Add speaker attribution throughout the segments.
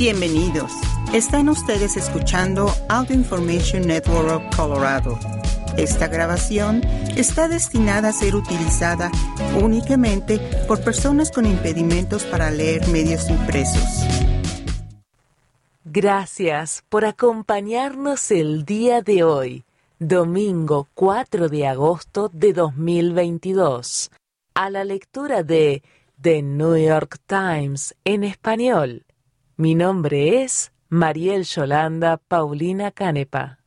Speaker 1: Bienvenidos. Están ustedes escuchando Audio Information Network of Colorado. Esta grabación está destinada a ser utilizada únicamente por personas con impedimentos para leer medios impresos.
Speaker 2: Gracias por acompañarnos el día de hoy, domingo 4 de agosto de 2022, a la lectura de The New York Times en español. Mi nombre es Mariel Yolanda Paulina Canepa.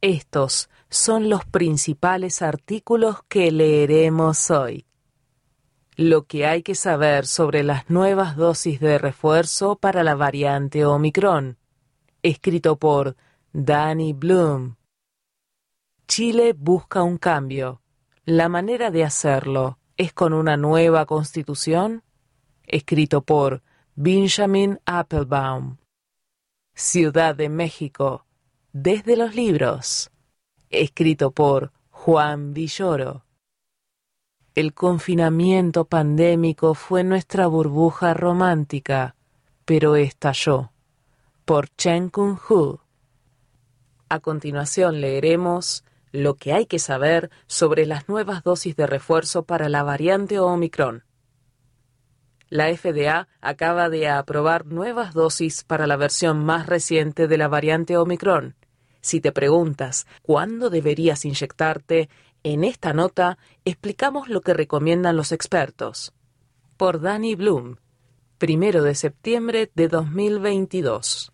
Speaker 2: Estos son los principales artículos que leeremos hoy. Lo que hay que saber sobre las nuevas dosis de refuerzo para la variante Omicron, escrito por Danny Bloom. Chile busca un cambio. La manera de hacerlo es con una nueva constitución, escrito por Benjamin Applebaum. Ciudad de México, desde los libros, escrito por Juan Villoro. El confinamiento pandémico fue nuestra burbuja romántica, pero estalló, por Chen Kung Hu. A continuación leeremos lo que hay que saber sobre las nuevas dosis de refuerzo para la variante Omicron la FDA acaba de aprobar nuevas dosis para la versión más reciente de la variante Omicron. Si te preguntas cuándo deberías inyectarte, en esta nota explicamos lo que recomiendan los expertos. Por Danny Bloom, primero de septiembre de 2022.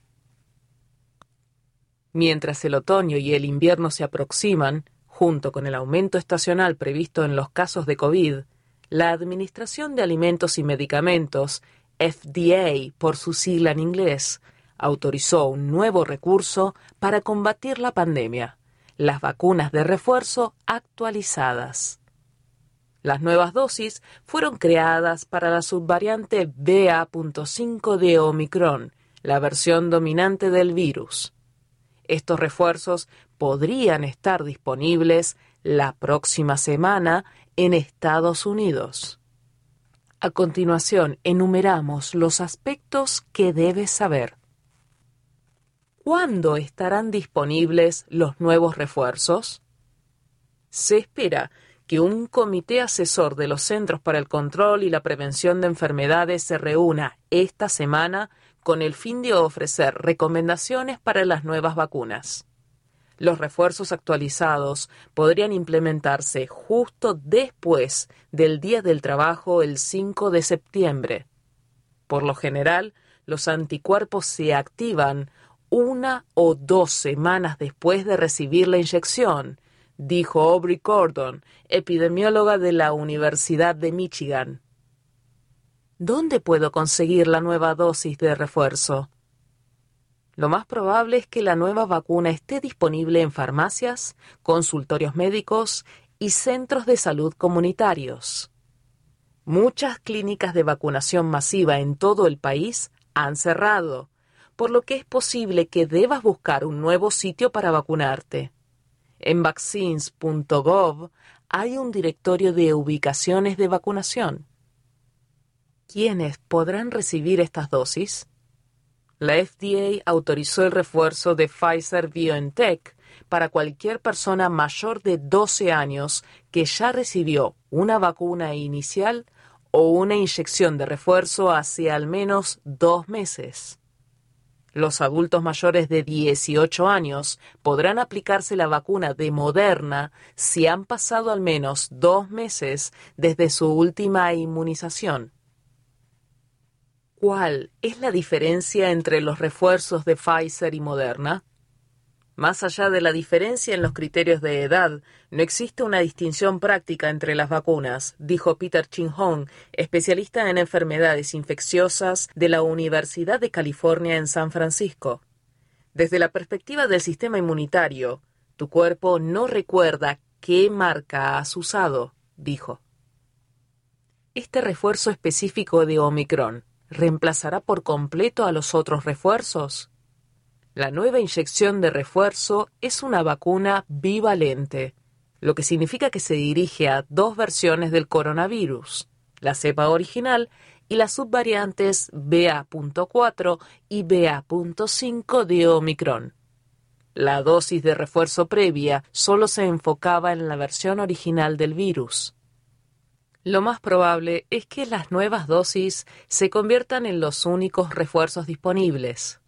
Speaker 2: Mientras el otoño y el invierno se aproximan, junto con el aumento estacional previsto en los casos de COVID, la Administración de Alimentos y Medicamentos, FDA por su sigla en inglés, autorizó un nuevo recurso para combatir la pandemia, las vacunas de refuerzo actualizadas. Las nuevas dosis fueron creadas para la subvariante BA.5 de Omicron, la versión dominante del virus. Estos refuerzos podrían estar disponibles la próxima semana en Estados Unidos. A continuación, enumeramos los aspectos que debes saber. ¿Cuándo estarán disponibles los nuevos refuerzos? Se espera que un comité asesor de los Centros para el Control y la Prevención de Enfermedades se reúna esta semana con el fin de ofrecer recomendaciones para las nuevas vacunas. Los refuerzos actualizados podrían implementarse justo después del Día del Trabajo el 5 de septiembre. Por lo general, los anticuerpos se activan una o dos semanas después de recibir la inyección, dijo Aubrey Gordon, epidemióloga de la Universidad de Michigan. ¿Dónde puedo conseguir la nueva dosis de refuerzo? Lo más probable es que la nueva vacuna esté disponible en farmacias, consultorios médicos y centros de salud comunitarios. Muchas clínicas de vacunación masiva en todo el país han cerrado, por lo que es posible que debas buscar un nuevo sitio para vacunarte. En vaccines.gov hay un directorio de ubicaciones de vacunación. ¿Quiénes podrán recibir estas dosis? La FDA autorizó el refuerzo de Pfizer BioNTech para cualquier persona mayor de 12 años que ya recibió una vacuna inicial o una inyección de refuerzo hace al menos dos meses. Los adultos mayores de 18 años podrán aplicarse la vacuna de Moderna si han pasado al menos dos meses desde su última inmunización. ¿Cuál es la diferencia entre los refuerzos de Pfizer y Moderna? Más allá de la diferencia en los criterios de edad, no existe una distinción práctica entre las vacunas, dijo Peter Chin-Hong, especialista en enfermedades infecciosas de la Universidad de California en San Francisco. Desde la perspectiva del sistema inmunitario, tu cuerpo no recuerda qué marca has usado, dijo. Este refuerzo específico de Omicron reemplazará por completo a los otros refuerzos? La nueva inyección de refuerzo es una vacuna bivalente, lo que significa que se dirige a dos versiones del coronavirus, la cepa original y las subvariantes BA.4 y BA.5 de Omicron. La dosis de refuerzo previa solo se enfocaba en la versión original del virus. Lo más probable es que las nuevas dosis se conviertan en los únicos refuerzos disponibles.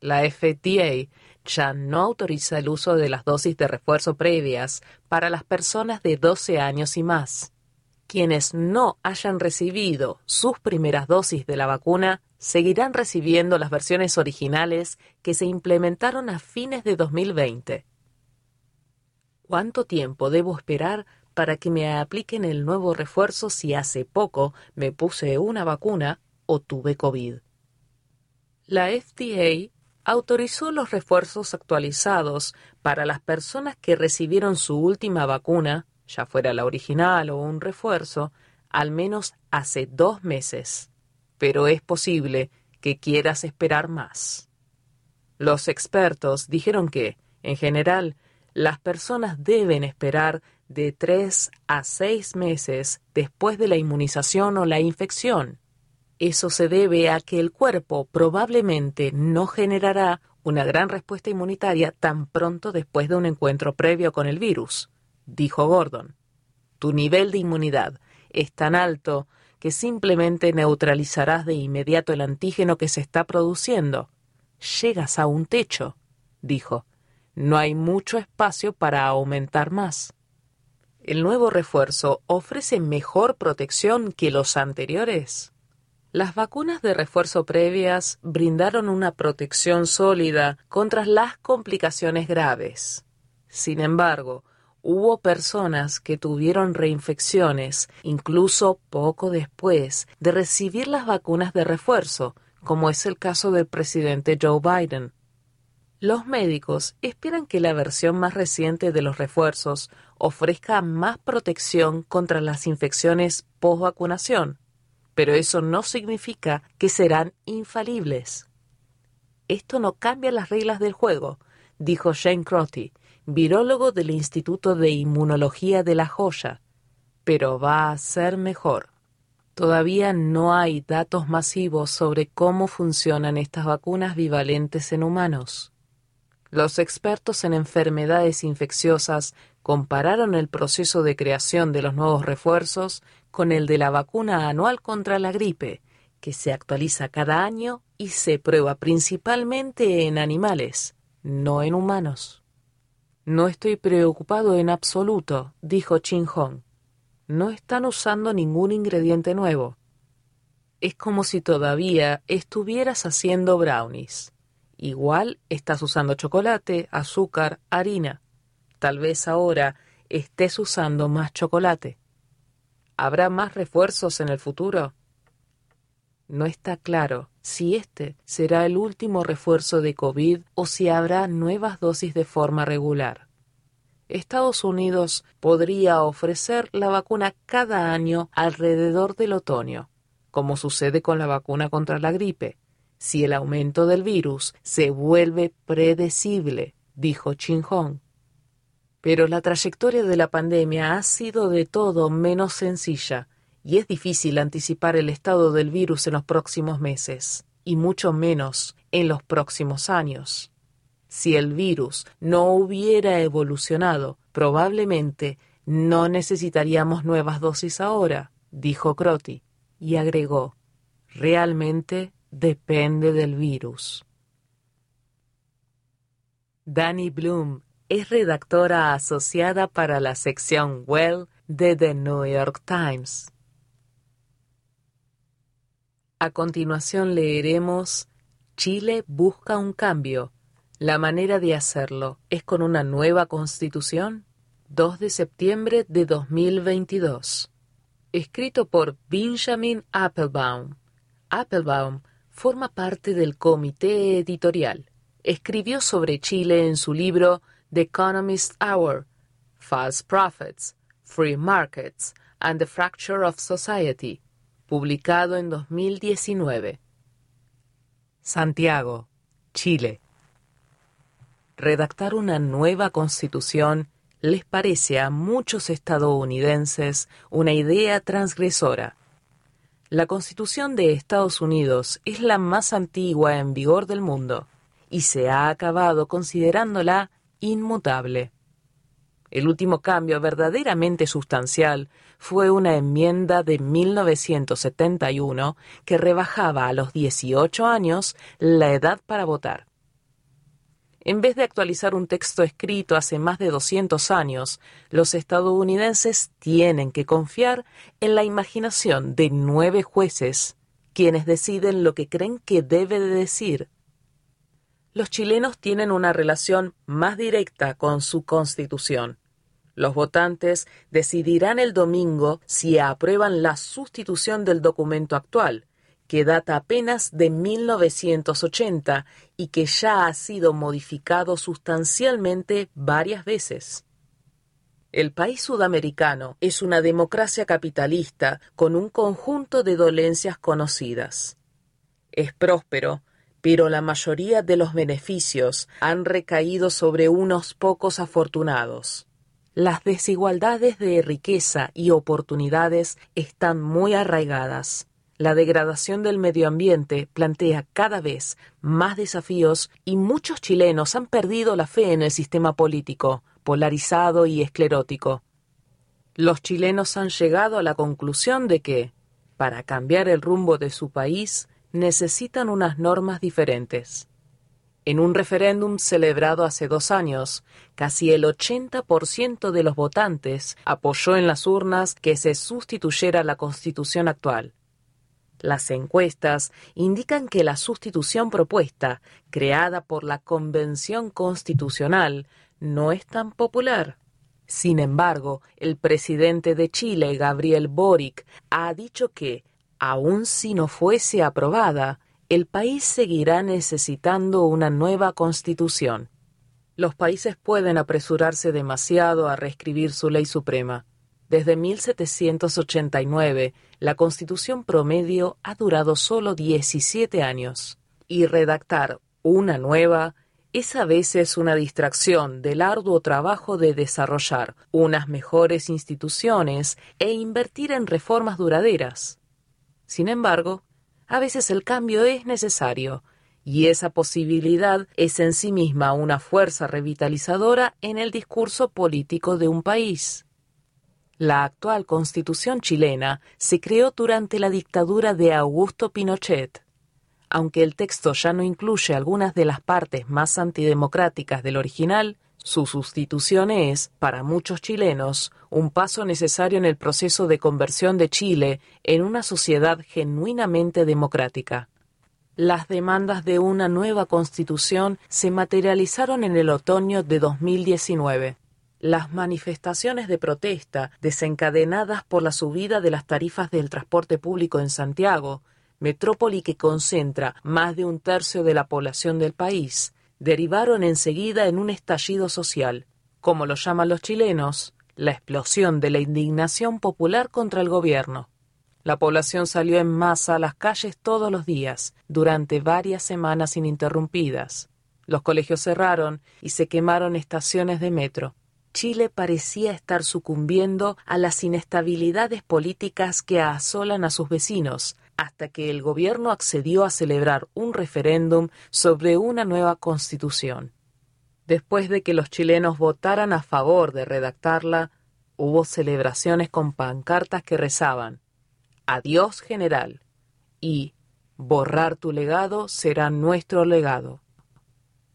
Speaker 2: La FDA ya no autoriza el uso de las dosis de refuerzo previas para las personas de 12 años y más. Quienes no hayan recibido sus primeras dosis de la vacuna seguirán recibiendo las versiones originales que se implementaron a fines de 2020. ¿Cuánto tiempo debo esperar para que me apliquen el nuevo refuerzo si hace poco me puse una vacuna o tuve COVID? La FDA autorizó los refuerzos actualizados para las personas que recibieron su última vacuna, ya fuera la original o un refuerzo, al menos hace dos meses. Pero es posible que quieras esperar más. Los expertos dijeron que, en general, las personas deben esperar de tres a seis meses después de la inmunización o la infección eso se debe a que el cuerpo probablemente no generará una gran respuesta inmunitaria tan pronto después de un encuentro previo con el virus, dijo Gordon. Tu nivel de inmunidad es tan alto que simplemente neutralizarás de inmediato el antígeno que se está produciendo. Llegas a un techo, dijo. No hay mucho espacio para aumentar más. ¿El nuevo refuerzo ofrece mejor protección que los anteriores? Las vacunas de refuerzo previas brindaron una protección sólida contra las complicaciones graves. Sin embargo, hubo personas que tuvieron reinfecciones incluso poco después de recibir las vacunas de refuerzo, como es el caso del presidente Joe Biden. Los médicos esperan que la versión más reciente de los refuerzos ofrezca más protección contra las infecciones post-vacunación pero eso no significa que serán infalibles. Esto no cambia las reglas del juego, dijo Shane Crotty, virólogo del Instituto de Inmunología de La Joya, pero va a ser mejor. Todavía no hay datos masivos sobre cómo funcionan estas vacunas bivalentes en humanos. Los expertos en enfermedades infecciosas compararon el proceso de creación de los nuevos refuerzos con el de la vacuna anual contra la gripe, que se actualiza cada año y se prueba principalmente en animales, no en humanos. No estoy preocupado en absoluto, dijo Chin Hong. No están usando ningún ingrediente nuevo. Es como si todavía estuvieras haciendo brownies. Igual estás usando chocolate, azúcar, harina. Tal vez ahora estés usando más chocolate. ¿Habrá más refuerzos en el futuro? No está claro si este será el último refuerzo de COVID o si habrá nuevas dosis de forma regular. Estados Unidos podría ofrecer la vacuna cada año alrededor del otoño, como sucede con la vacuna contra la gripe, si el aumento del virus se vuelve predecible, dijo Chin Hong. Pero la trayectoria de la pandemia ha sido de todo menos sencilla, y es difícil anticipar el estado del virus en los próximos meses, y mucho menos en los próximos años. Si el virus no hubiera evolucionado, probablemente no necesitaríamos nuevas dosis ahora, dijo Crotty, y agregó, realmente depende del virus. Danny Bloom es redactora asociada para la sección Well de The New York Times. A continuación leeremos Chile busca un cambio. La manera de hacerlo es con una nueva constitución. 2 de septiembre de 2022. Escrito por Benjamin Applebaum. Applebaum forma parte del comité editorial. Escribió sobre Chile en su libro The Economist Hour, False Prophets, Free Markets and the Fracture of Society, publicado en 2019. Santiago, Chile. Redactar una nueva constitución les parece a muchos estadounidenses una idea transgresora. La Constitución de Estados Unidos es la más antigua en vigor del mundo y se ha acabado considerándola inmutable. El último cambio verdaderamente sustancial fue una enmienda de 1971 que rebajaba a los 18 años la edad para votar. En vez de actualizar un texto escrito hace más de 200 años, los estadounidenses tienen que confiar en la imaginación de nueve jueces, quienes deciden lo que creen que debe de decir. Los chilenos tienen una relación más directa con su constitución. Los votantes decidirán el domingo si aprueban la sustitución del documento actual, que data apenas de 1980 y que ya ha sido modificado sustancialmente varias veces. El país sudamericano es una democracia capitalista con un conjunto de dolencias conocidas. Es próspero, pero la mayoría de los beneficios han recaído sobre unos pocos afortunados. Las desigualdades de riqueza y oportunidades están muy arraigadas la degradación del medio ambiente plantea cada vez más desafíos y muchos chilenos han perdido la fe en el sistema político, polarizado y esclerótico. Los chilenos han llegado a la conclusión de que, para cambiar el rumbo de su país, necesitan unas normas diferentes. En un referéndum celebrado hace dos años, casi el 80% de los votantes apoyó en las urnas que se sustituyera la constitución actual. Las encuestas indican que la sustitución propuesta, creada por la Convención Constitucional, no es tan popular. Sin embargo, el presidente de Chile, Gabriel Boric, ha dicho que, aun si no fuese aprobada, el país seguirá necesitando una nueva constitución. Los países pueden apresurarse demasiado a reescribir su ley suprema. Desde 1789, la Constitución promedio ha durado solo 17 años, y redactar una nueva es a veces una distracción del arduo trabajo de desarrollar unas mejores instituciones e invertir en reformas duraderas. Sin embargo, a veces el cambio es necesario, y esa posibilidad es en sí misma una fuerza revitalizadora en el discurso político de un país. La actual constitución chilena se creó durante la dictadura de Augusto Pinochet. Aunque el texto ya no incluye algunas de las partes más antidemocráticas del original, su sustitución es, para muchos chilenos, un paso necesario en el proceso de conversión de Chile en una sociedad genuinamente democrática. Las demandas de una nueva constitución se materializaron en el otoño de 2019. Las manifestaciones de protesta desencadenadas por la subida de las tarifas del transporte público en Santiago, metrópoli que concentra más de un tercio de la población del país, derivaron enseguida en un estallido social, como lo llaman los chilenos, la explosión de la indignación popular contra el gobierno. La población salió en masa a las calles todos los días, durante varias semanas ininterrumpidas. Los colegios cerraron y se quemaron estaciones de metro. Chile parecía estar sucumbiendo a las inestabilidades políticas que asolan a sus vecinos, hasta que el gobierno accedió a celebrar un referéndum sobre una nueva constitución. Después de que los chilenos votaran a favor de redactarla, hubo celebraciones con pancartas que rezaban Adiós general y Borrar tu legado será nuestro legado.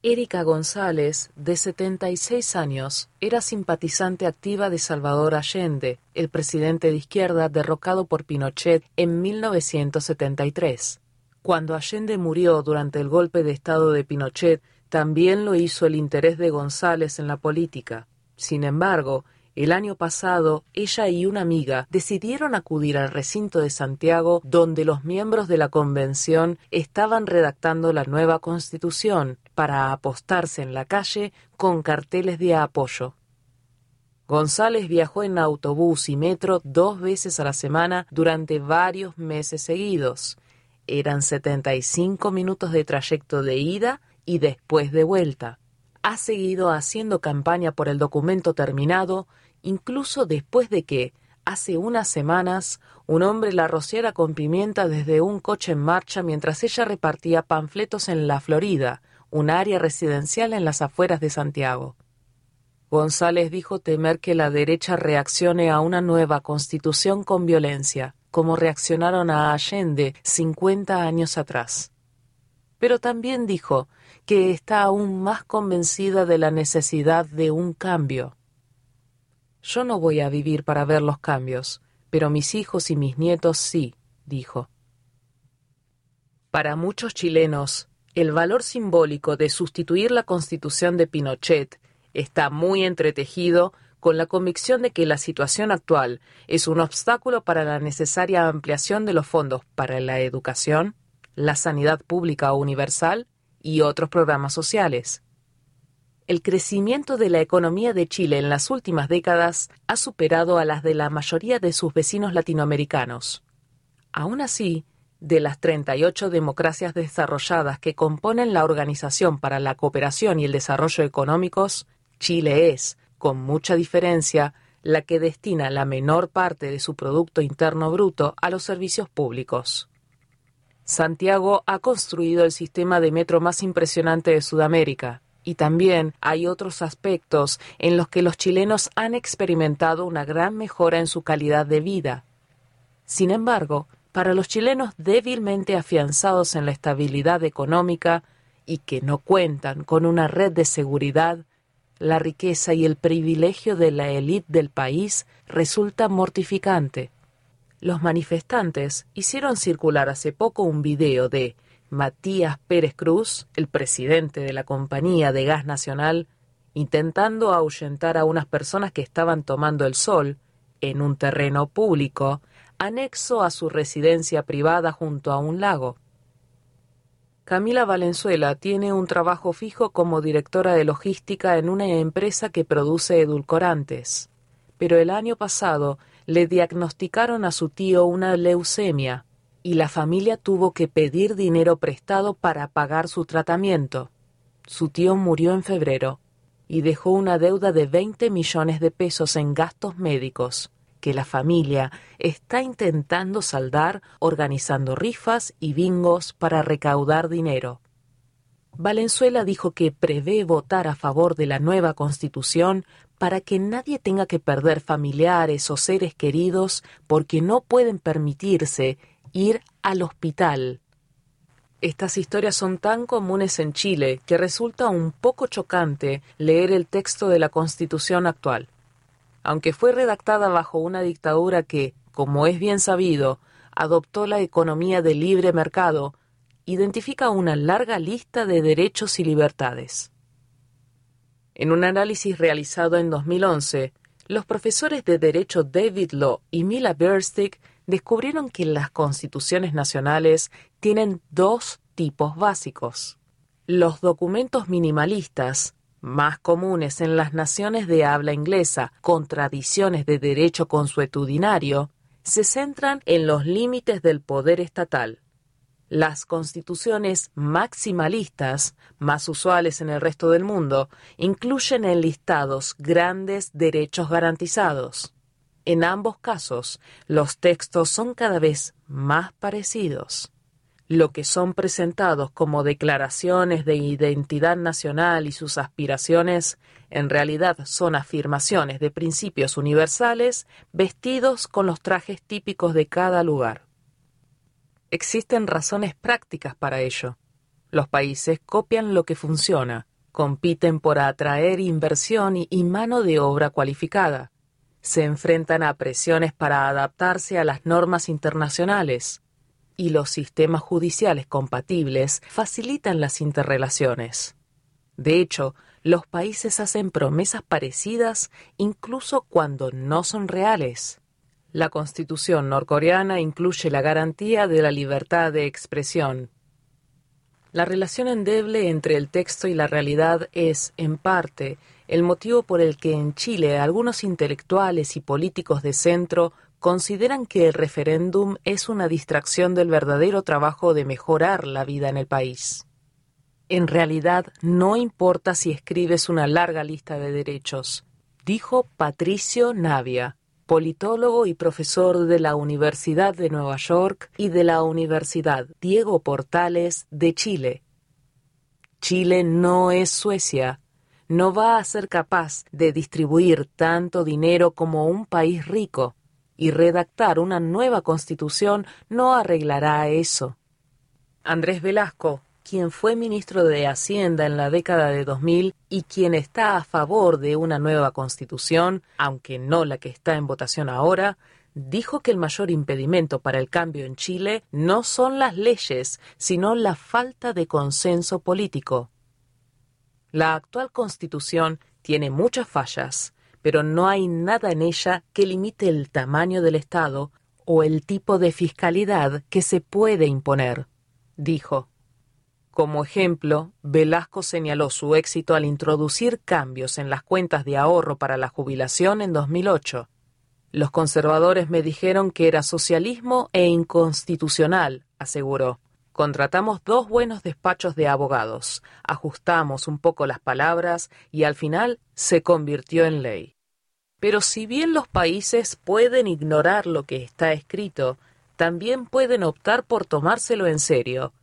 Speaker 2: Erika González, de 76 años, era simpatizante activa de Salvador Allende, el presidente de izquierda derrocado por Pinochet en 1973. Cuando Allende murió durante el golpe de Estado de Pinochet, también lo hizo el interés de González en la política. Sin embargo, el año pasado, ella y una amiga decidieron acudir al recinto de Santiago donde los miembros de la convención estaban redactando la nueva constitución para apostarse en la calle con carteles de apoyo. González viajó en autobús y metro dos veces a la semana durante varios meses seguidos. Eran 75 minutos de trayecto de ida y después de vuelta. Ha seguido haciendo campaña por el documento terminado incluso después de que, hace unas semanas un hombre la rociara con pimienta desde un coche en marcha mientras ella repartía panfletos en la Florida, un área residencial en las afueras de Santiago. González dijo temer que la derecha reaccione a una nueva constitución con violencia, como reaccionaron a Allende 50 años atrás. Pero también dijo que está aún más convencida de la necesidad de un cambio. Yo no voy a vivir para ver los cambios, pero mis hijos y mis nietos sí, dijo. Para muchos chilenos, el valor simbólico de sustituir la constitución de Pinochet está muy entretejido con la convicción de que la situación actual es un obstáculo para la necesaria ampliación de los fondos para la educación, la sanidad pública universal y otros programas sociales el crecimiento de la economía de Chile en las últimas décadas ha superado a las de la mayoría de sus vecinos latinoamericanos. Aún así, de las 38 democracias desarrolladas que componen la Organización para la Cooperación y el Desarrollo Económicos, Chile es, con mucha diferencia, la que destina la menor parte de su Producto Interno Bruto a los servicios públicos. Santiago ha construido el sistema de metro más impresionante de Sudamérica, y también hay otros aspectos en los que los chilenos han experimentado una gran mejora en su calidad de vida. Sin embargo, para los chilenos débilmente afianzados en la estabilidad económica y que no cuentan con una red de seguridad, la riqueza y el privilegio de la élite del país resulta mortificante. Los manifestantes hicieron circular hace poco un video de Matías Pérez Cruz, el presidente de la Compañía de Gas Nacional, intentando ahuyentar a unas personas que estaban tomando el sol en un terreno público anexo a su residencia privada junto a un lago. Camila Valenzuela tiene un trabajo fijo como directora de logística en una empresa que produce edulcorantes, pero el año pasado le diagnosticaron a su tío una leucemia y la familia tuvo que pedir dinero prestado para pagar su tratamiento. Su tío murió en febrero y dejó una deuda de 20 millones de pesos en gastos médicos que la familia está intentando saldar organizando rifas y bingos para recaudar dinero. Valenzuela dijo que prevé votar a favor de la nueva constitución para que nadie tenga que perder familiares o seres queridos porque no pueden permitirse ir al hospital. Estas historias son tan comunes en Chile que resulta un poco chocante leer el texto de la Constitución actual. Aunque fue redactada bajo una dictadura que, como es bien sabido, adoptó la economía de libre mercado, identifica una larga lista de derechos y libertades. En un análisis realizado en 2011, los profesores de Derecho David Law y Mila Berstick descubrieron que las constituciones nacionales tienen dos tipos básicos. Los documentos minimalistas, más comunes en las naciones de habla inglesa, con tradiciones de derecho consuetudinario, se centran en los límites del poder estatal. Las constituciones maximalistas, más usuales en el resto del mundo, incluyen enlistados grandes derechos garantizados. En ambos casos, los textos son cada vez más parecidos. Lo que son presentados como declaraciones de identidad nacional y sus aspiraciones, en realidad son afirmaciones de principios universales vestidos con los trajes típicos de cada lugar. Existen razones prácticas para ello. Los países copian lo que funciona, compiten por atraer inversión y mano de obra cualificada se enfrentan a presiones para adaptarse a las normas internacionales y los sistemas judiciales compatibles facilitan las interrelaciones. De hecho, los países hacen promesas parecidas incluso cuando no son reales. La constitución norcoreana incluye la garantía de la libertad de expresión. La relación endeble entre el texto y la realidad es, en parte, el motivo por el que en Chile algunos intelectuales y políticos de centro consideran que el referéndum es una distracción del verdadero trabajo de mejorar la vida en el país. En realidad, no importa si escribes una larga lista de derechos, dijo Patricio Navia, politólogo y profesor de la Universidad de Nueva York y de la Universidad Diego Portales de Chile. Chile no es Suecia, no va a ser capaz de distribuir tanto dinero como un país rico, y redactar una nueva constitución no arreglará eso. Andrés Velasco, quien fue ministro de Hacienda en la década de 2000 y quien está a favor de una nueva constitución, aunque no la que está en votación ahora, dijo que el mayor impedimento para el cambio en Chile no son las leyes, sino la falta de consenso político. La actual constitución tiene muchas fallas, pero no hay nada en ella que limite el tamaño del Estado o el tipo de fiscalidad que se puede imponer, dijo. Como ejemplo, Velasco señaló su éxito al introducir cambios en las cuentas de ahorro para la jubilación en 2008. Los conservadores me dijeron que era socialismo e inconstitucional, aseguró. Contratamos dos buenos despachos de abogados, ajustamos un poco las palabras y al final se convirtió en ley. Pero si bien los países pueden ignorar lo que está escrito, también pueden optar por tomárselo en serio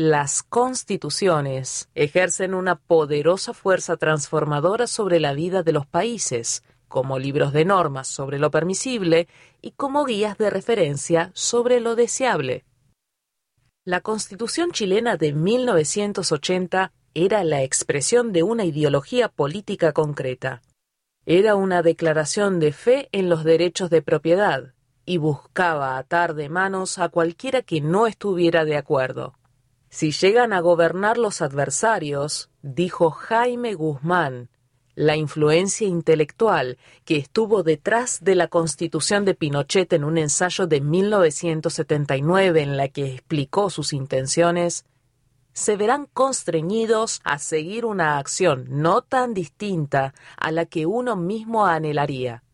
Speaker 2: las constituciones ejercen una poderosa fuerza transformadora sobre la vida de los países, como libros de normas sobre lo permisible y como guías de referencia sobre lo deseable. La Constitución chilena de 1980 era la expresión de una ideología política concreta. Era una declaración de fe en los derechos de propiedad y buscaba atar de manos a cualquiera que no estuviera de acuerdo. Si llegan a gobernar los adversarios, dijo Jaime Guzmán, la influencia intelectual que estuvo detrás de la constitución de Pinochet en un ensayo de 1979 en la que explicó sus intenciones, se verán constreñidos a seguir una acción no tan distinta a la que uno mismo anhelaría.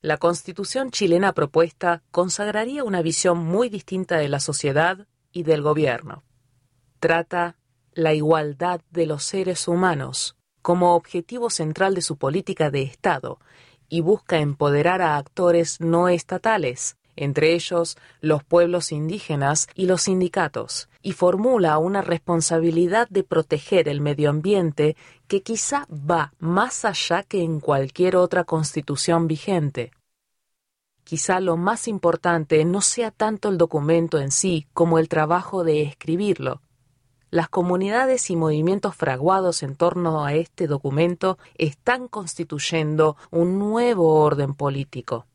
Speaker 2: La constitución chilena propuesta consagraría una visión muy distinta de la sociedad y del gobierno. Trata la igualdad de los seres humanos como objetivo central de su política de Estado y busca empoderar a actores no estatales, entre ellos los pueblos indígenas y los sindicatos, y formula una responsabilidad de proteger el medio ambiente que quizá va más allá que en cualquier otra constitución vigente. Quizá lo más importante no sea tanto el documento en sí como el trabajo de escribirlo. Las comunidades y movimientos fraguados en torno a este documento están constituyendo un nuevo orden político.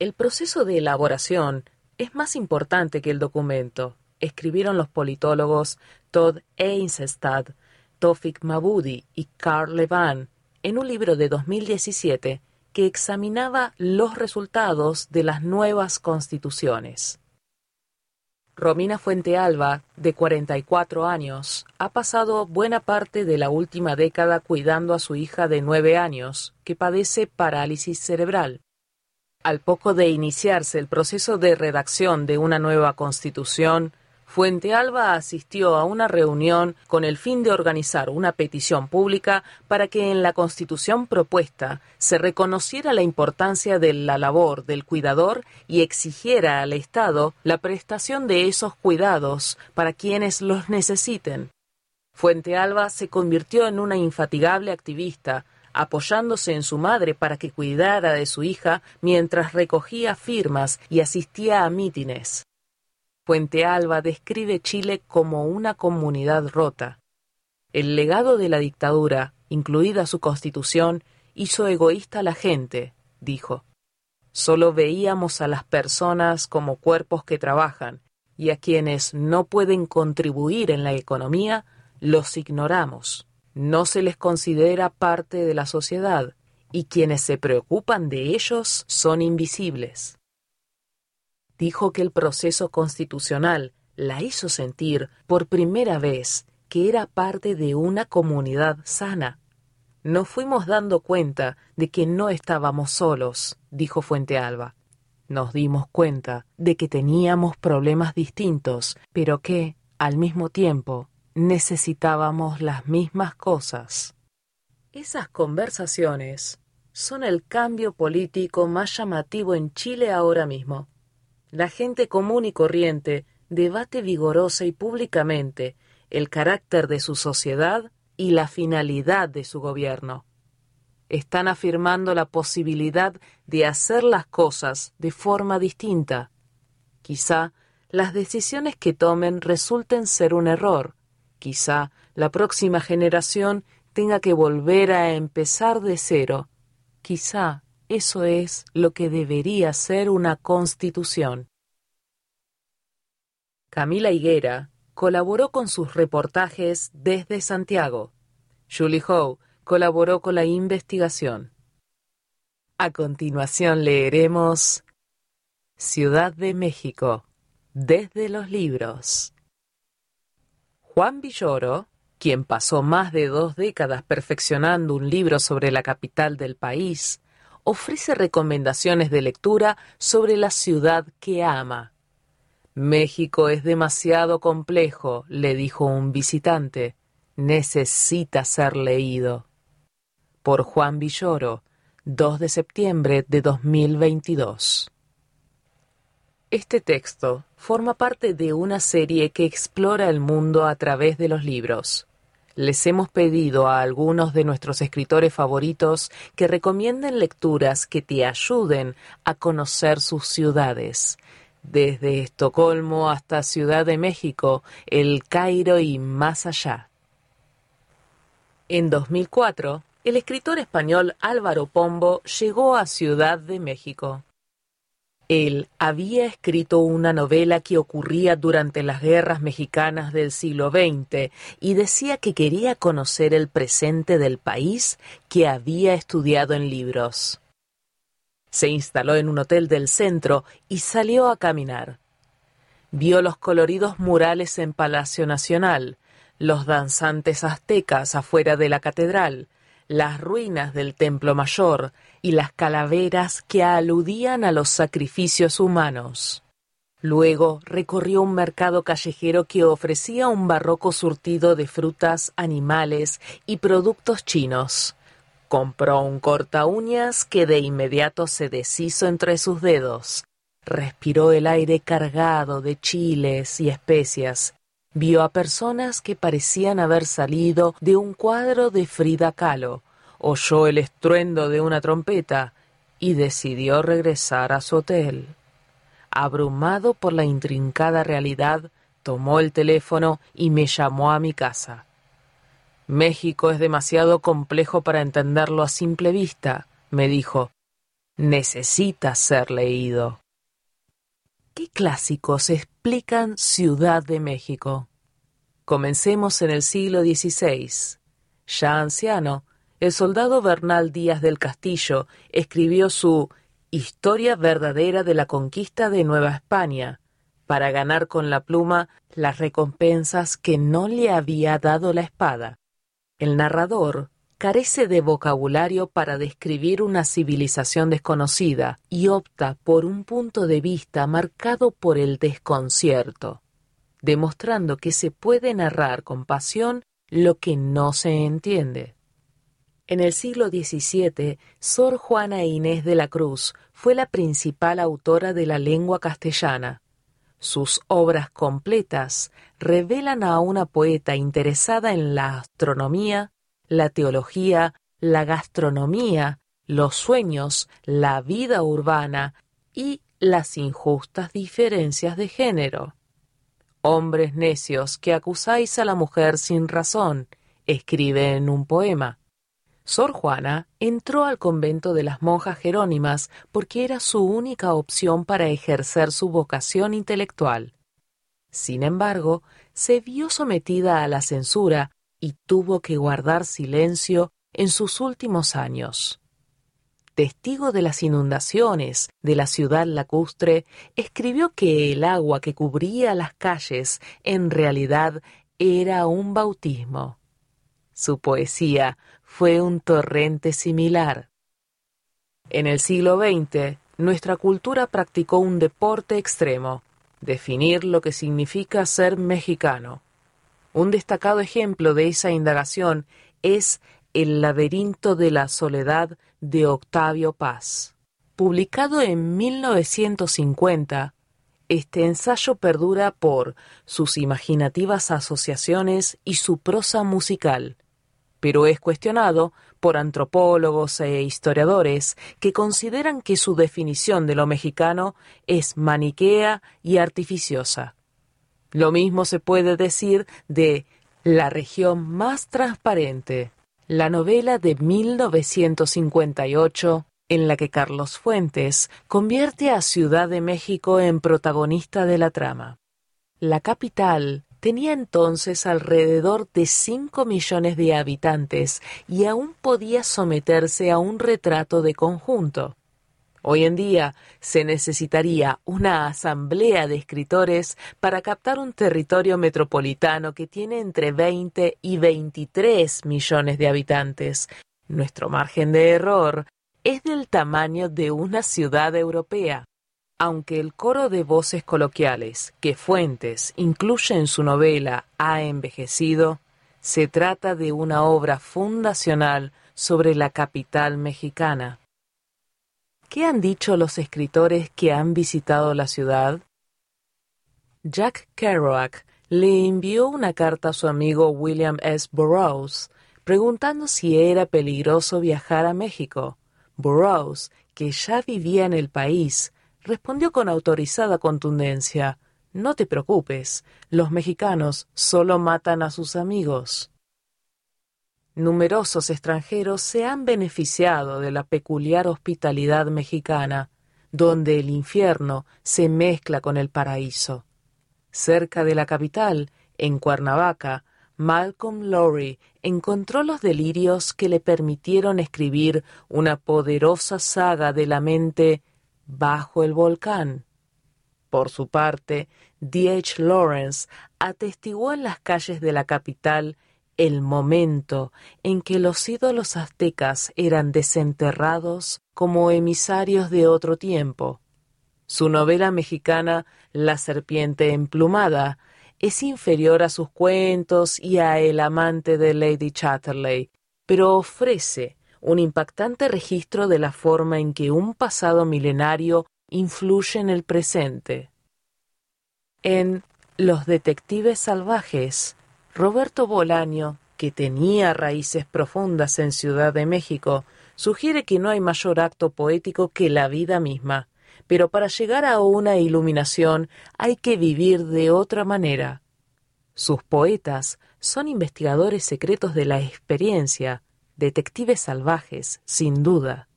Speaker 2: El proceso de elaboración es más importante que el documento, escribieron los politólogos Todd Eisenstadt, Tofik Mabudi y Carl Levan en un libro de 2017 que examinaba los resultados de las nuevas constituciones. Romina Fuentealba, de 44 años, ha pasado buena parte de la última década cuidando a su hija de nueve años, que padece parálisis cerebral. Al poco de iniciarse el proceso de redacción de una nueva constitución, Fuente Alba asistió a una reunión con el fin de organizar una petición pública para que en la Constitución propuesta se reconociera la importancia de la labor del cuidador y exigiera al Estado la prestación de esos cuidados para quienes los necesiten. Fuente Alba se convirtió en una infatigable activista, apoyándose en su madre para que cuidara de su hija mientras recogía firmas y asistía a mítines. Fuente Alba describe Chile como una comunidad rota. El legado de la dictadura, incluida su constitución, hizo egoísta a la gente, dijo. Solo veíamos a las personas como cuerpos que trabajan, y a quienes no pueden contribuir en la economía, los ignoramos. No se les considera parte de la sociedad, y quienes se preocupan de ellos son invisibles dijo que el proceso constitucional la hizo sentir por primera vez que era parte de una comunidad sana. Nos fuimos dando cuenta de que no estábamos solos, dijo Fuente Alba. Nos dimos cuenta de que teníamos problemas distintos, pero que, al mismo tiempo, necesitábamos las mismas cosas. Esas conversaciones son el cambio político más llamativo en Chile ahora mismo. La gente común y corriente debate vigorosa y públicamente el carácter de su sociedad y la finalidad de su gobierno. Están afirmando la posibilidad de hacer las cosas de forma distinta. Quizá las decisiones que tomen resulten ser un error. Quizá la próxima generación tenga que volver a empezar de cero Quizá eso es lo que debería ser una constitución. Camila Higuera colaboró con sus reportajes desde Santiago. Julie Howe colaboró con la investigación. A continuación leeremos Ciudad de México, desde los libros. Juan Villoro quien pasó más de dos décadas perfeccionando un libro sobre la capital del país, ofrece recomendaciones de lectura sobre la ciudad que ama. México es demasiado complejo, le dijo un visitante. Necesita ser leído. Por Juan Villoro, 2 de septiembre de 2022. Este texto forma parte de una serie que explora el mundo a través de los libros les hemos pedido a algunos de nuestros escritores favoritos que recomienden lecturas que te ayuden a conocer sus ciudades. Desde Estocolmo hasta Ciudad de México, El Cairo y más allá. En 2004, el escritor español Álvaro Pombo llegó a Ciudad de México. Él había escrito una novela que ocurría durante las guerras mexicanas del siglo XX y decía que quería conocer el presente del país que había estudiado en libros. Se instaló en un hotel del centro y salió a caminar. Vio los coloridos murales en Palacio Nacional, los danzantes aztecas afuera de la catedral, las ruinas del Templo Mayor y las calaveras que aludían a los sacrificios humanos. Luego recorrió un mercado callejero que ofrecía un barroco surtido de frutas, animales y productos chinos. Compró un corta uñas que de inmediato se deshizo entre sus dedos. Respiró el aire cargado de chiles y especias Vio a personas que parecían haber salido de un cuadro de Frida Kahlo, oyó el estruendo de una trompeta y decidió regresar a su hotel. Abrumado por la intrincada realidad, tomó el teléfono y me llamó a mi casa. México es demasiado complejo para entenderlo a simple vista, me dijo. Necesita ser leído. ¿Qué clásicos explican Ciudad de México? Comencemos en el siglo XVI. Ya anciano, el soldado Bernal Díaz del Castillo escribió su Historia verdadera de la conquista de Nueva España, para ganar con la pluma las recompensas que no le había dado la espada. El narrador carece de vocabulario para describir una civilización desconocida y opta por un punto de vista marcado por el desconcierto, demostrando que se puede narrar con pasión lo que no se entiende. En el siglo XVII, Sor Juana Inés de la Cruz fue la principal autora de la lengua castellana. Sus obras completas revelan a una poeta interesada en la astronomía, la teología, la gastronomía, los sueños, la vida urbana y las injustas diferencias de género. Hombres necios que acusáis a la mujer sin razón, escribe en un poema. Sor Juana entró al convento de las monjas jerónimas porque era su única opción para ejercer su vocación intelectual. Sin embargo, se vio sometida a la censura y tuvo que guardar silencio en sus últimos años. Testigo de las inundaciones de la ciudad lacustre, escribió que el agua que cubría las calles en realidad era un bautismo. Su poesía fue un torrente similar. En el siglo XX, nuestra cultura practicó un deporte extremo, definir lo que significa ser mexicano. Un destacado ejemplo de esa indagación es El laberinto de la soledad de Octavio Paz. Publicado en 1950, este ensayo perdura por sus imaginativas asociaciones y su prosa musical, pero es cuestionado por antropólogos e historiadores que consideran que su definición de lo mexicano es maniquea y artificiosa. Lo mismo se puede decir de La región más transparente, la novela de 1958 en la que Carlos Fuentes convierte a Ciudad de México en protagonista de la trama. La capital tenía entonces alrededor de cinco millones de habitantes y aún podía someterse a un retrato de conjunto. Hoy en día se necesitaría una asamblea de escritores para captar un territorio metropolitano que tiene entre 20 y 23 millones de habitantes. Nuestro margen de error es del tamaño de una ciudad europea. Aunque el coro de voces coloquiales que Fuentes incluye en su novela ha envejecido, se trata de una obra fundacional sobre la capital mexicana. ¿Qué han dicho los escritores que han visitado la ciudad? Jack Kerouac le envió una carta a su amigo William S. Burroughs preguntando si era peligroso viajar a México. Burroughs, que ya vivía en el país, respondió con autorizada contundencia No te preocupes, los mexicanos solo matan a sus amigos. Numerosos extranjeros se han beneficiado de la peculiar hospitalidad mexicana, donde el infierno se mezcla con el paraíso. Cerca de la capital, en Cuernavaca, Malcolm Lowry encontró los delirios que le permitieron escribir una poderosa saga de la mente bajo el volcán. Por su parte, D. H. Lawrence atestiguó en las calles de la capital el momento en que los ídolos aztecas eran desenterrados como emisarios de otro tiempo. Su novela mexicana La serpiente emplumada es inferior a sus cuentos y a El amante de Lady Chatterley, pero ofrece un impactante registro de la forma en que un pasado milenario influye en el presente. En Los Detectives Salvajes, Roberto Bolaño, que tenía raíces profundas en Ciudad de México, sugiere que no hay mayor acto poético que la vida misma, pero para llegar a una iluminación hay que vivir de otra manera. Sus poetas son investigadores secretos de la experiencia, detectives salvajes, sin duda.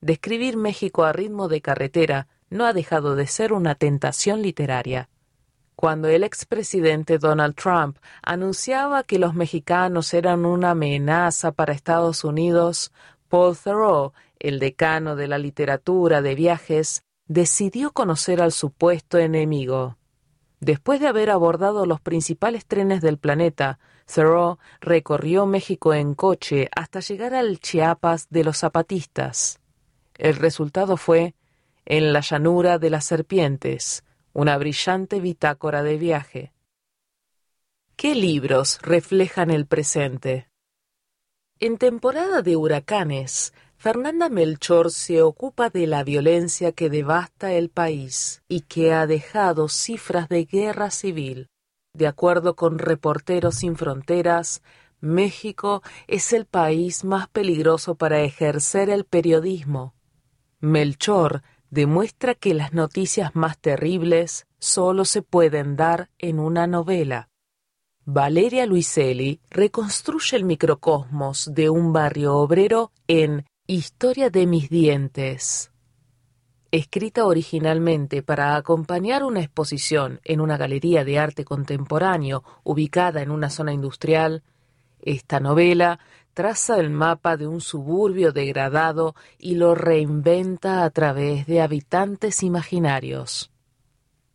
Speaker 2: Describir México a ritmo de carretera no ha dejado de ser una tentación literaria. Cuando el expresidente Donald Trump anunciaba que los mexicanos eran una amenaza para Estados Unidos, Paul Thoreau el decano de la literatura de viajes, decidió conocer al supuesto enemigo. Después de haber abordado los principales trenes del planeta, Thoreau recorrió México en coche hasta llegar al Chiapas de los zapatistas. El resultado fue En la llanura de las serpientes, una brillante bitácora de viaje. ¿Qué libros reflejan el presente? En temporada de huracanes, Fernanda Melchor se ocupa de la violencia que devasta el país y que ha dejado cifras de guerra civil. De acuerdo con Reporteros sin Fronteras, México es el país más peligroso para ejercer el periodismo. Melchor demuestra que las noticias más terribles solo se pueden dar en una novela. Valeria Luiselli reconstruye el microcosmos de un barrio obrero en Historia de mis dientes. Escrita originalmente para acompañar una exposición en una galería de arte contemporáneo ubicada en una zona industrial, esta novela traza el mapa de un suburbio degradado y lo reinventa a través de habitantes imaginarios.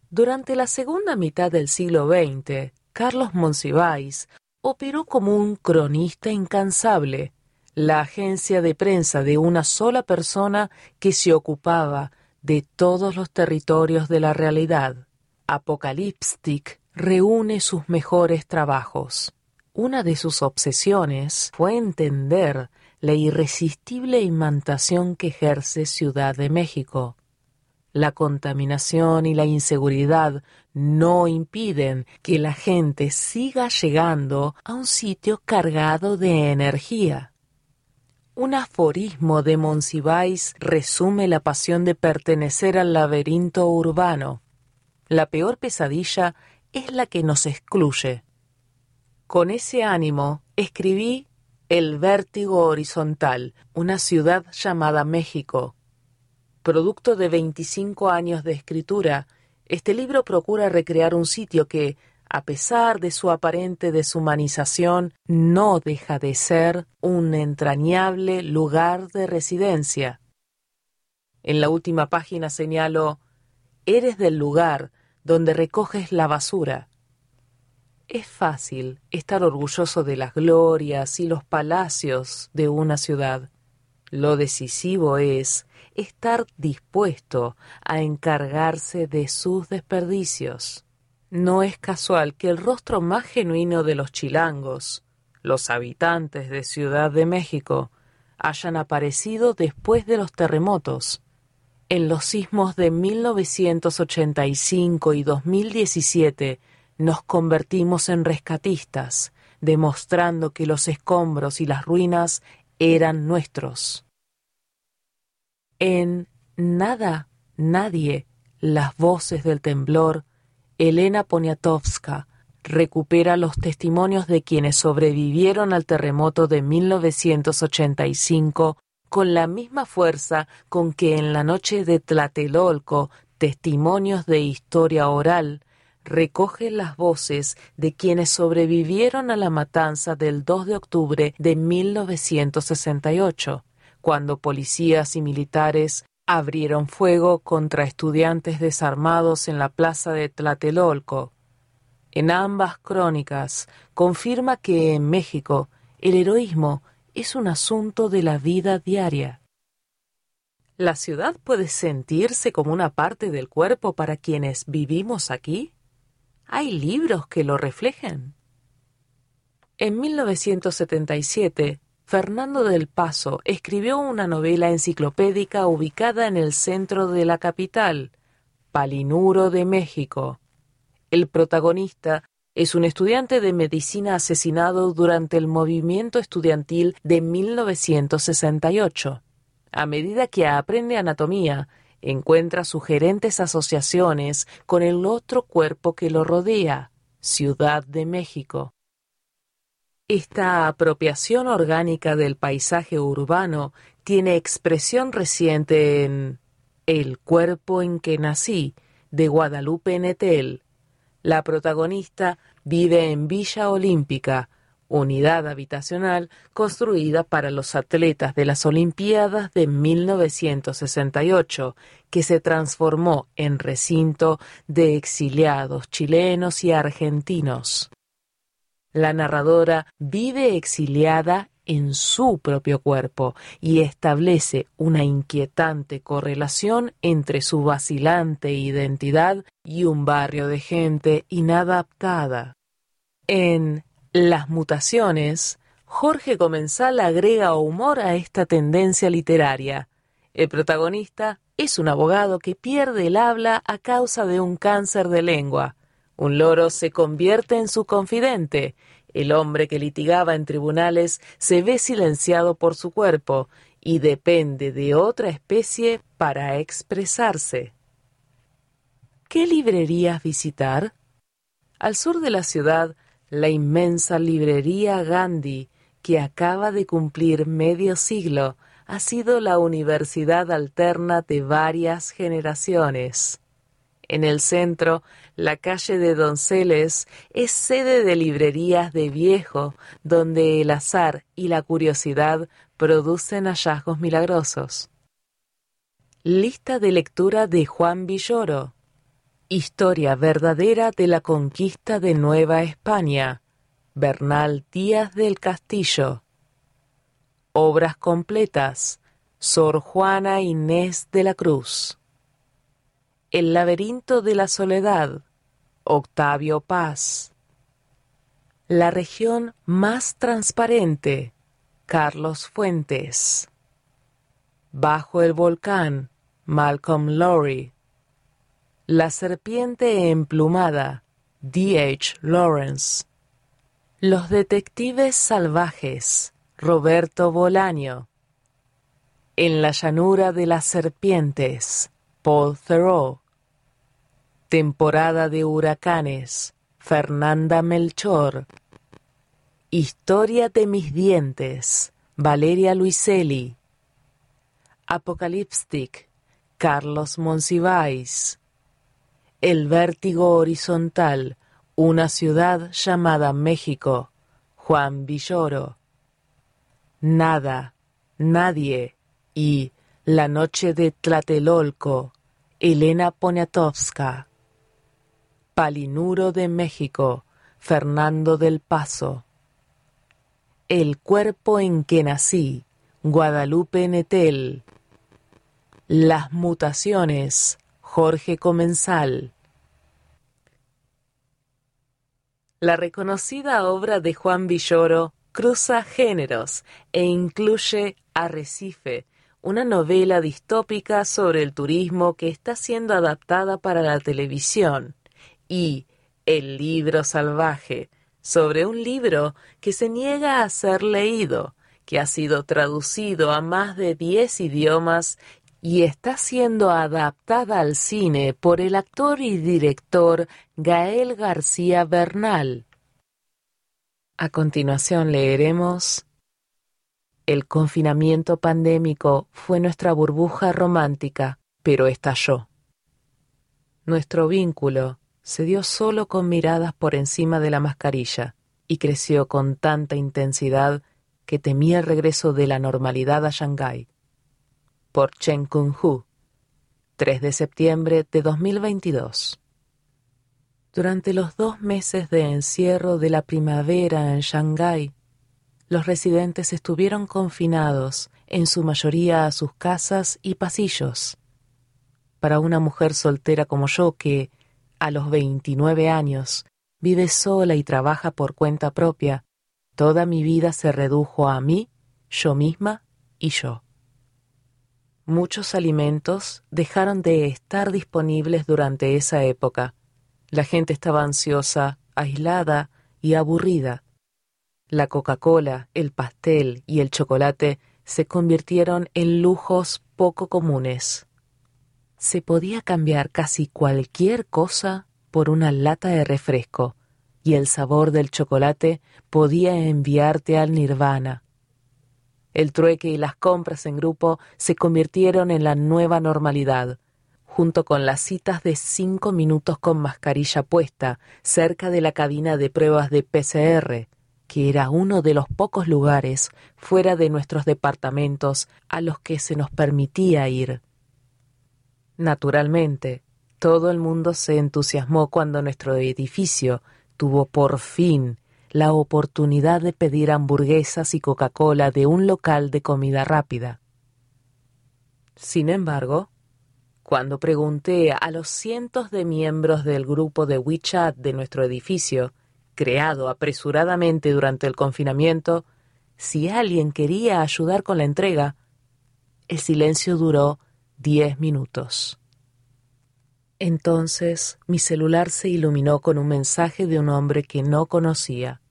Speaker 2: Durante la segunda mitad del siglo XX, Carlos Monsiváis operó como un cronista incansable, la agencia de prensa de una sola persona que se ocupaba de todos los territorios de la realidad. Apocalipstic reúne sus mejores trabajos. Una de sus obsesiones fue entender la irresistible imantación que ejerce Ciudad de México. La contaminación y la inseguridad no impiden que la gente siga llegando a un sitio cargado de energía. Un aforismo de Monsiváis resume la pasión de pertenecer al laberinto urbano. La peor pesadilla es la que nos excluye. Con ese ánimo escribí El vértigo horizontal, una ciudad llamada México. Producto de 25 años de escritura, este libro procura recrear un sitio que, a pesar de su aparente deshumanización, no deja de ser un entrañable lugar de residencia. En la última página señalo, eres del lugar donde recoges la basura. Es fácil estar orgulloso de las glorias y los palacios de una ciudad. Lo decisivo es estar dispuesto a encargarse de sus desperdicios. No es casual que el rostro más genuino de los chilangos, los habitantes de Ciudad de México, hayan aparecido después de los terremotos. En los sismos de 1985 y 2017 nos convertimos en rescatistas, demostrando que los escombros y las ruinas eran nuestros. En Nada, Nadie, las voces del temblor, Elena Poniatowska recupera los testimonios de quienes sobrevivieron al terremoto de 1985 con la misma fuerza con que en la noche de Tlatelolco, Testimonios de Historia Oral, recoge las voces de quienes sobrevivieron a la matanza del 2 de octubre de 1968, cuando policías y militares abrieron fuego contra estudiantes desarmados en la plaza de Tlatelolco. En ambas crónicas confirma que en México el heroísmo es un asunto de la vida diaria. ¿La ciudad puede sentirse como una parte del cuerpo para quienes vivimos aquí? ¿Hay libros que lo reflejen? En 1977, Fernando del Paso escribió una novela enciclopédica ubicada en el centro de la capital, Palinuro de México. El protagonista es un estudiante de medicina asesinado durante el movimiento estudiantil de 1968. A medida que aprende anatomía, encuentra sugerentes asociaciones con el otro cuerpo que lo rodea, Ciudad de México. Esta apropiación orgánica del paisaje urbano tiene expresión reciente en El cuerpo en que nací, de Guadalupe Netel. La protagonista vive en Villa Olímpica, unidad habitacional construida para los atletas de las Olimpiadas de 1968, que se transformó en recinto de exiliados chilenos y argentinos. La narradora vive exiliada en su propio cuerpo y establece una inquietante correlación entre su vacilante identidad y un barrio de gente inadaptada. En Las mutaciones, Jorge Comensal agrega humor a esta tendencia literaria. El protagonista es un abogado que pierde el habla a causa de un cáncer de lengua. Un loro se convierte en su confidente. El hombre que litigaba en tribunales se ve silenciado por su cuerpo y depende de otra especie para expresarse. ¿Qué librerías visitar? Al sur de la ciudad, la inmensa librería Gandhi, que acaba de cumplir medio siglo, ha sido la universidad alterna de varias generaciones. En el centro, la calle de Donceles es sede de librerías de viejo, donde el azar y la curiosidad producen hallazgos milagrosos. Lista de lectura de Juan Villoro. Historia verdadera de la conquista de Nueva España. Bernal Díaz del Castillo. Obras completas. Sor Juana Inés de la Cruz. El laberinto de la soledad, Octavio Paz. La región más transparente, Carlos Fuentes. Bajo el volcán, Malcolm Lowry. La serpiente emplumada, D.H. Lawrence. Los detectives salvajes, Roberto Bolaño. En la llanura de las serpientes, Paul Theroux. Temporada de huracanes, Fernanda Melchor. Historia de mis dientes, Valeria Luiselli. Apocalipstic, Carlos Monsiváis. El vértigo horizontal, una ciudad llamada México, Juan Villoro. Nada, nadie y La noche de Tlatelolco, Elena Poniatowska. Palinuro de México, Fernando del Paso. El cuerpo en que nací, Guadalupe Netel. Las mutaciones, Jorge Comensal. La reconocida obra de Juan Villoro cruza géneros e incluye Arrecife, una novela distópica sobre el turismo que está siendo adaptada para la televisión, y El libro salvaje, sobre un libro que se niega a ser leído, que ha sido traducido a más de diez idiomas y está siendo adaptada al cine por el actor y director Gael García Bernal. A continuación leeremos El confinamiento pandémico fue nuestra burbuja romántica, pero estalló. Nuestro vínculo se dio solo con miradas por encima de la mascarilla y creció con tanta intensidad que temía el regreso de la normalidad a Shanghái. Por Chen Kung-hu, 3 de septiembre de 2022. Durante los dos meses de encierro de la primavera en Shanghái, los residentes estuvieron confinados, en su mayoría a sus casas y pasillos. Para una mujer soltera como yo que, a los 29 años, vive sola y trabaja por cuenta propia, toda mi vida se redujo a mí, yo misma y yo. Muchos alimentos dejaron de estar disponibles durante esa época. La gente estaba ansiosa, aislada y aburrida. La Coca-Cola, el pastel y el chocolate se convirtieron en lujos poco comunes se podía cambiar casi cualquier cosa por una lata de refresco, y el sabor del chocolate podía enviarte al nirvana. El trueque y las compras en grupo se convirtieron en la nueva normalidad, junto con las citas de cinco minutos con mascarilla puesta cerca de la cabina de pruebas de PCR, que era uno de los pocos lugares fuera de nuestros departamentos a los que se nos permitía ir. Naturalmente, todo el mundo se entusiasmó cuando nuestro edificio tuvo por fin la oportunidad de pedir hamburguesas y Coca-Cola de un local de comida rápida. Sin embargo, cuando pregunté a los cientos de miembros del grupo de WeChat de nuestro edificio, creado apresuradamente durante el confinamiento, si alguien quería ayudar con la entrega, el silencio duró diez minutos. Entonces mi celular se iluminó con un mensaje de un hombre que no conocía.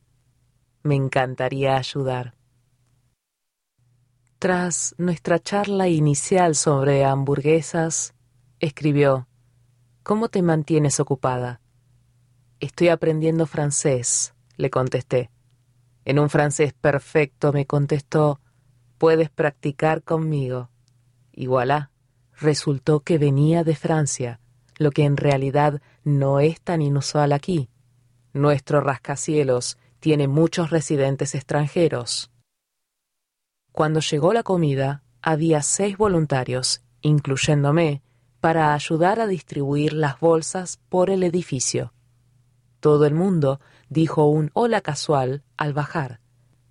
Speaker 2: Me encantaría ayudar. Tras nuestra charla inicial sobre hamburguesas, escribió, ¿Cómo te mantienes ocupada? Estoy aprendiendo francés, le contesté. En un francés perfecto me contestó, puedes practicar conmigo. Y voilà resultó que venía de Francia, lo que en realidad no es tan inusual aquí. Nuestro rascacielos tiene muchos residentes extranjeros. Cuando llegó la comida, había seis voluntarios, incluyéndome, para ayudar a distribuir las bolsas por el edificio. Todo el mundo dijo un hola casual al bajar,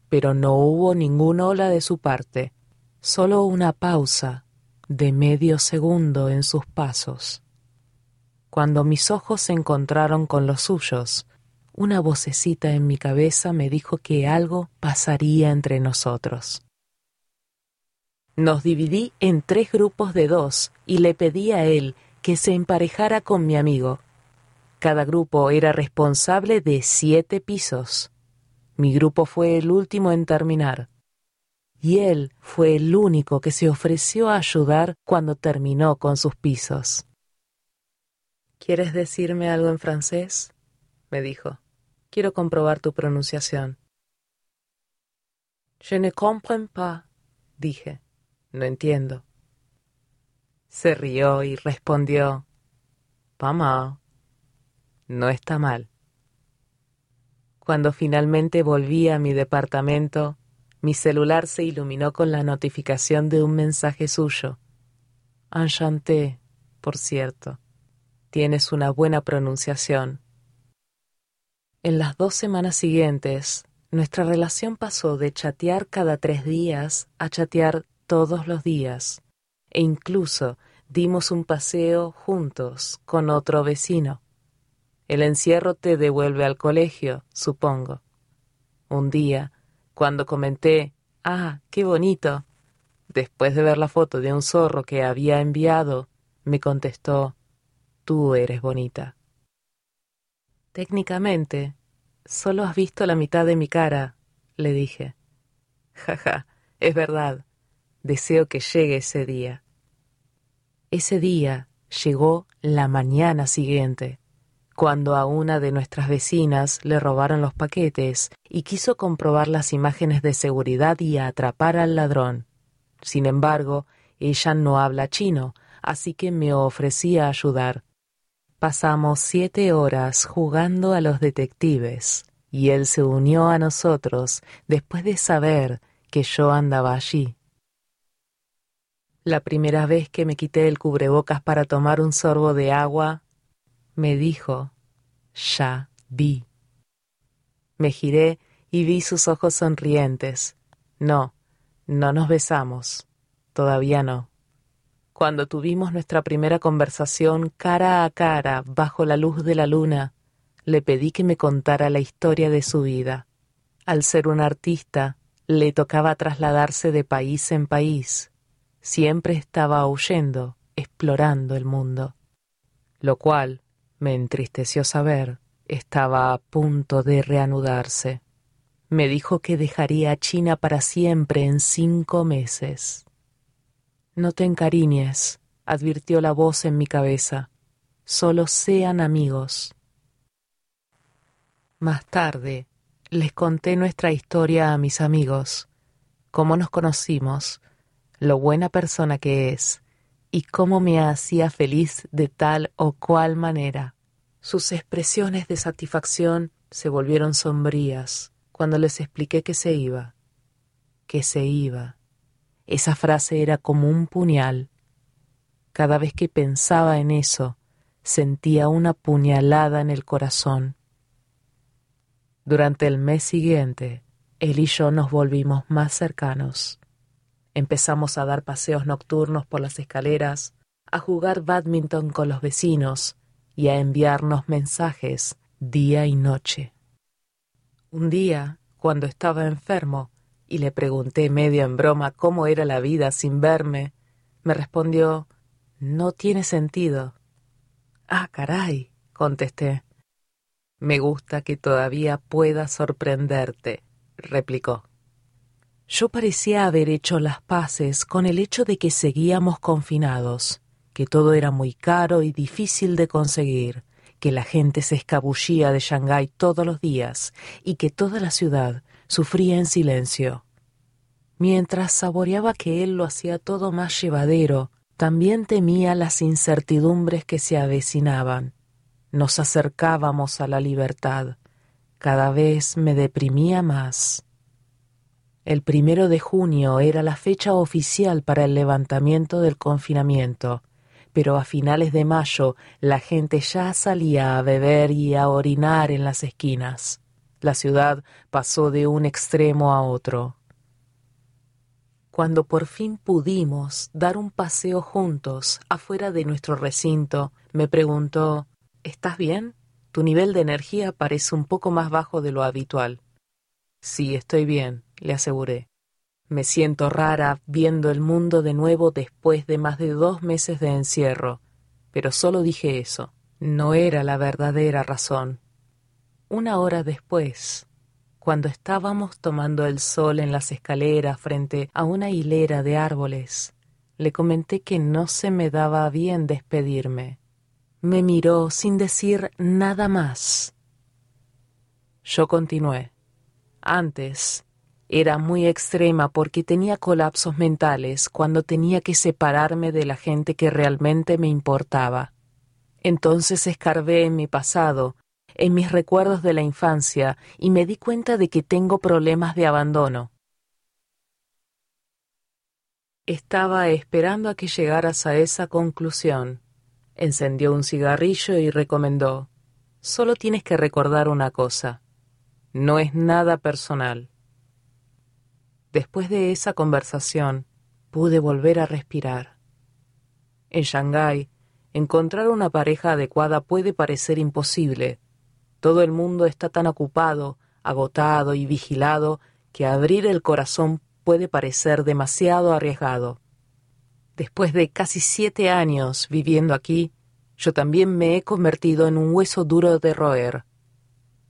Speaker 2: pero no hubo ningún hola de su parte, solo una pausa de medio segundo en sus pasos. Cuando mis ojos se encontraron con los suyos, una vocecita en mi cabeza me dijo que algo pasaría entre nosotros. Nos dividí en tres grupos de dos y le pedí a él que se emparejara con mi amigo. Cada grupo era responsable de siete pisos. Mi grupo fue el último en terminar. Y él fue el único que se ofreció a ayudar cuando terminó con sus pisos. ¿Quieres decirme algo en francés? me dijo. Quiero comprobar tu pronunciación. Je ne comprends pas, dije. No entiendo. Se rió y respondió, Pas No está mal. Cuando finalmente volví a mi departamento, mi celular se iluminó con la notificación de un mensaje suyo. Enchanté, por cierto. Tienes una buena pronunciación. En las dos semanas siguientes, nuestra relación pasó de chatear cada tres días a chatear todos los días, e incluso dimos un paseo juntos con otro vecino. El encierro te devuelve al colegio, supongo. Un día, cuando comenté, ah, qué bonito, después de ver la foto de un zorro que había enviado, me contestó, tú eres bonita. Técnicamente, solo has visto la mitad de mi cara, le dije. Jaja, es verdad. Deseo que llegue ese día. Ese día llegó la mañana siguiente, cuando a una de nuestras vecinas le robaron los paquetes y quiso comprobar las imágenes de seguridad y atrapar al ladrón. Sin embargo, ella no habla chino, así que me ofrecía ayudar. Pasamos siete horas jugando a los detectives, y él se unió a nosotros después de saber que yo andaba allí. La primera vez que me quité el cubrebocas para tomar un sorbo de agua, me dijo, ya vi. Me giré y vi sus ojos sonrientes. No, no nos besamos. Todavía no. Cuando tuvimos nuestra primera conversación cara a cara bajo la luz de la luna, le pedí que me contara la historia de su vida. Al ser un artista, le tocaba trasladarse de país en país. Siempre estaba huyendo, explorando el mundo. Lo cual, me entristeció saber, estaba a punto de reanudarse. Me dijo que dejaría China para siempre en cinco meses. No te encariñes, advirtió la voz en mi cabeza. Solo sean amigos. Más tarde les conté nuestra historia a mis amigos, cómo nos conocimos, lo buena persona que es y cómo me hacía feliz de tal o cual manera. Sus expresiones de satisfacción se volvieron sombrías cuando les expliqué que se iba, que se iba esa frase era como un puñal. Cada vez que pensaba en eso, sentía una puñalada en el corazón. Durante el mes siguiente, él y yo nos volvimos más cercanos. Empezamos a dar paseos nocturnos por las escaleras, a jugar badminton con los vecinos y a enviarnos mensajes día y noche. Un día, cuando estaba enfermo, y le pregunté medio en broma cómo era la vida sin verme, me respondió No tiene sentido. Ah, caray, contesté. Me gusta que todavía pueda sorprenderte, replicó. Yo parecía haber hecho las paces con el hecho de que seguíamos confinados, que todo era muy caro y difícil de conseguir, que la gente se escabullía de Shanghái todos los días y que toda la ciudad sufría en silencio. Mientras saboreaba que él lo hacía todo más llevadero, también temía las incertidumbres que se avecinaban. Nos acercábamos a la libertad. Cada vez me deprimía más. El primero de junio era la fecha oficial para el levantamiento del confinamiento, pero a finales de mayo la gente ya salía a beber y a orinar en las esquinas. La ciudad pasó de un extremo a otro. Cuando por fin pudimos dar un paseo juntos afuera de nuestro recinto, me preguntó ¿Estás bien? Tu nivel de energía parece un poco más bajo de lo habitual. Sí, estoy bien, le aseguré. Me siento rara viendo el mundo de nuevo después de más de dos meses de encierro, pero solo dije eso. No era la verdadera razón. Una hora después, cuando estábamos tomando el sol en las escaleras frente a una hilera de árboles, le comenté que no se me daba bien despedirme. Me miró sin decir nada más. Yo continué. Antes era muy extrema porque tenía colapsos mentales cuando tenía que separarme de la gente que realmente me importaba. Entonces escarbé en mi pasado en mis recuerdos de la infancia y me di cuenta de que tengo problemas de abandono. Estaba esperando a que llegaras a esa conclusión. Encendió un cigarrillo y recomendó Solo tienes que recordar una cosa. No es nada personal. Después de esa conversación, pude volver a respirar. En Shanghái, encontrar una pareja adecuada puede parecer imposible, todo el mundo está tan ocupado, agotado y vigilado que abrir el corazón puede parecer demasiado arriesgado. Después de casi siete años viviendo aquí, yo también me he convertido en un hueso duro de roer.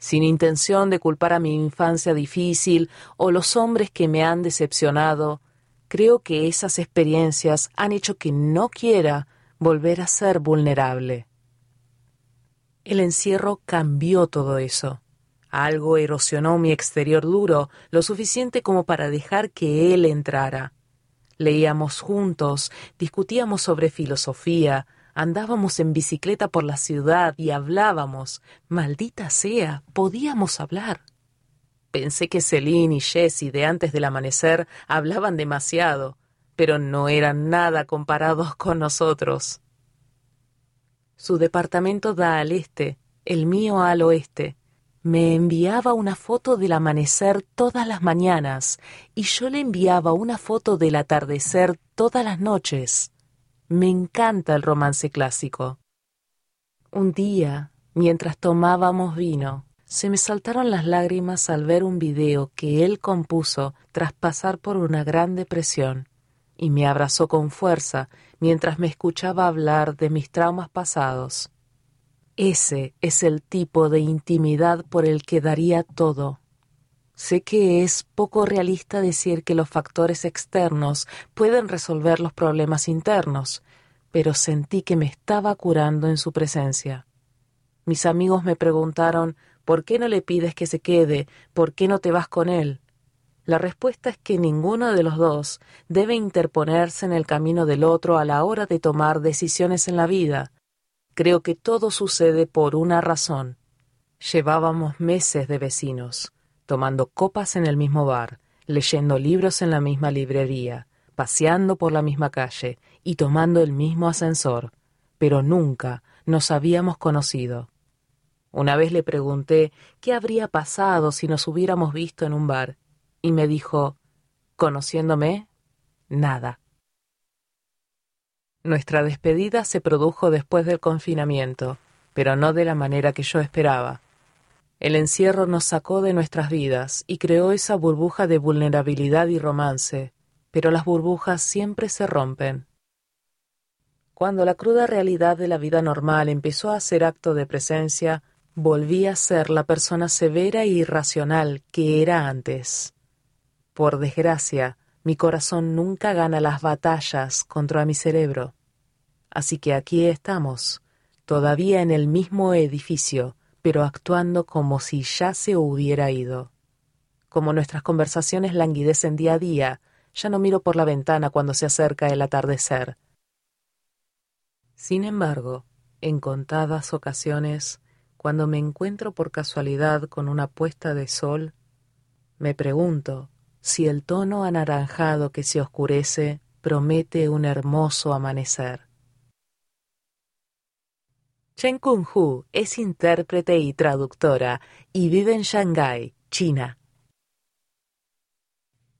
Speaker 2: Sin intención de culpar a mi infancia difícil o los hombres que me han decepcionado, creo que esas experiencias han hecho que no quiera volver a ser vulnerable. El encierro cambió todo eso. Algo erosionó mi exterior duro, lo suficiente como para dejar que él entrara. Leíamos juntos, discutíamos sobre filosofía, andábamos en bicicleta por la ciudad y hablábamos. Maldita sea, podíamos hablar. Pensé que Celine y Jessie de antes del amanecer hablaban demasiado, pero no eran nada comparados con nosotros. Su departamento da al este, el mío al oeste. Me enviaba una foto del amanecer todas las mañanas y yo le enviaba una foto del atardecer todas las noches. Me encanta el romance clásico. Un día, mientras tomábamos vino, se me saltaron las lágrimas al ver un video que él compuso tras pasar por una gran depresión y me abrazó con fuerza mientras me escuchaba hablar de mis traumas pasados. Ese es el tipo de intimidad por el que daría todo. Sé que es poco realista decir que los factores externos pueden resolver los problemas internos, pero sentí que me estaba curando en su presencia. Mis amigos me preguntaron ¿por qué no le pides que se quede? ¿Por qué no te vas con él? La respuesta es que ninguno de los dos debe interponerse en el camino del otro a la hora de tomar decisiones en la vida. Creo que todo sucede por una razón. Llevábamos meses de vecinos, tomando copas en el mismo bar, leyendo libros en la misma librería, paseando por la misma calle y tomando el mismo ascensor, pero nunca nos habíamos conocido. Una vez le pregunté qué habría pasado si nos hubiéramos visto en un bar, y me dijo, conociéndome, nada. Nuestra despedida se produjo después del confinamiento, pero no de la manera que yo esperaba. El encierro nos sacó de nuestras vidas y creó esa burbuja de vulnerabilidad y romance, pero las burbujas siempre se rompen. Cuando la cruda realidad de la vida normal empezó a hacer acto de presencia, volví a ser la persona severa e irracional que era antes. Por desgracia, mi corazón nunca gana las batallas contra mi cerebro. Así que aquí estamos, todavía en el mismo edificio, pero actuando como si ya se hubiera ido. Como nuestras conversaciones languidecen día a día, ya no miro por la ventana cuando se acerca el atardecer. Sin embargo, en contadas ocasiones, cuando me encuentro por casualidad con una puesta de sol, me pregunto si el tono anaranjado que se oscurece promete un hermoso amanecer. Chen Kung Hu es intérprete y traductora y vive en Shanghái, China.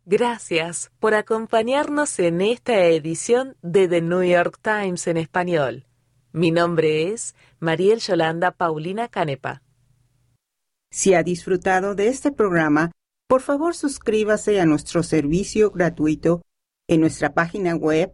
Speaker 2: Gracias por acompañarnos en esta edición de The New York Times en español. Mi nombre es Mariel Yolanda Paulina Canepa.
Speaker 1: Si ha disfrutado de este programa, por favor suscríbase a nuestro servicio gratuito en nuestra página web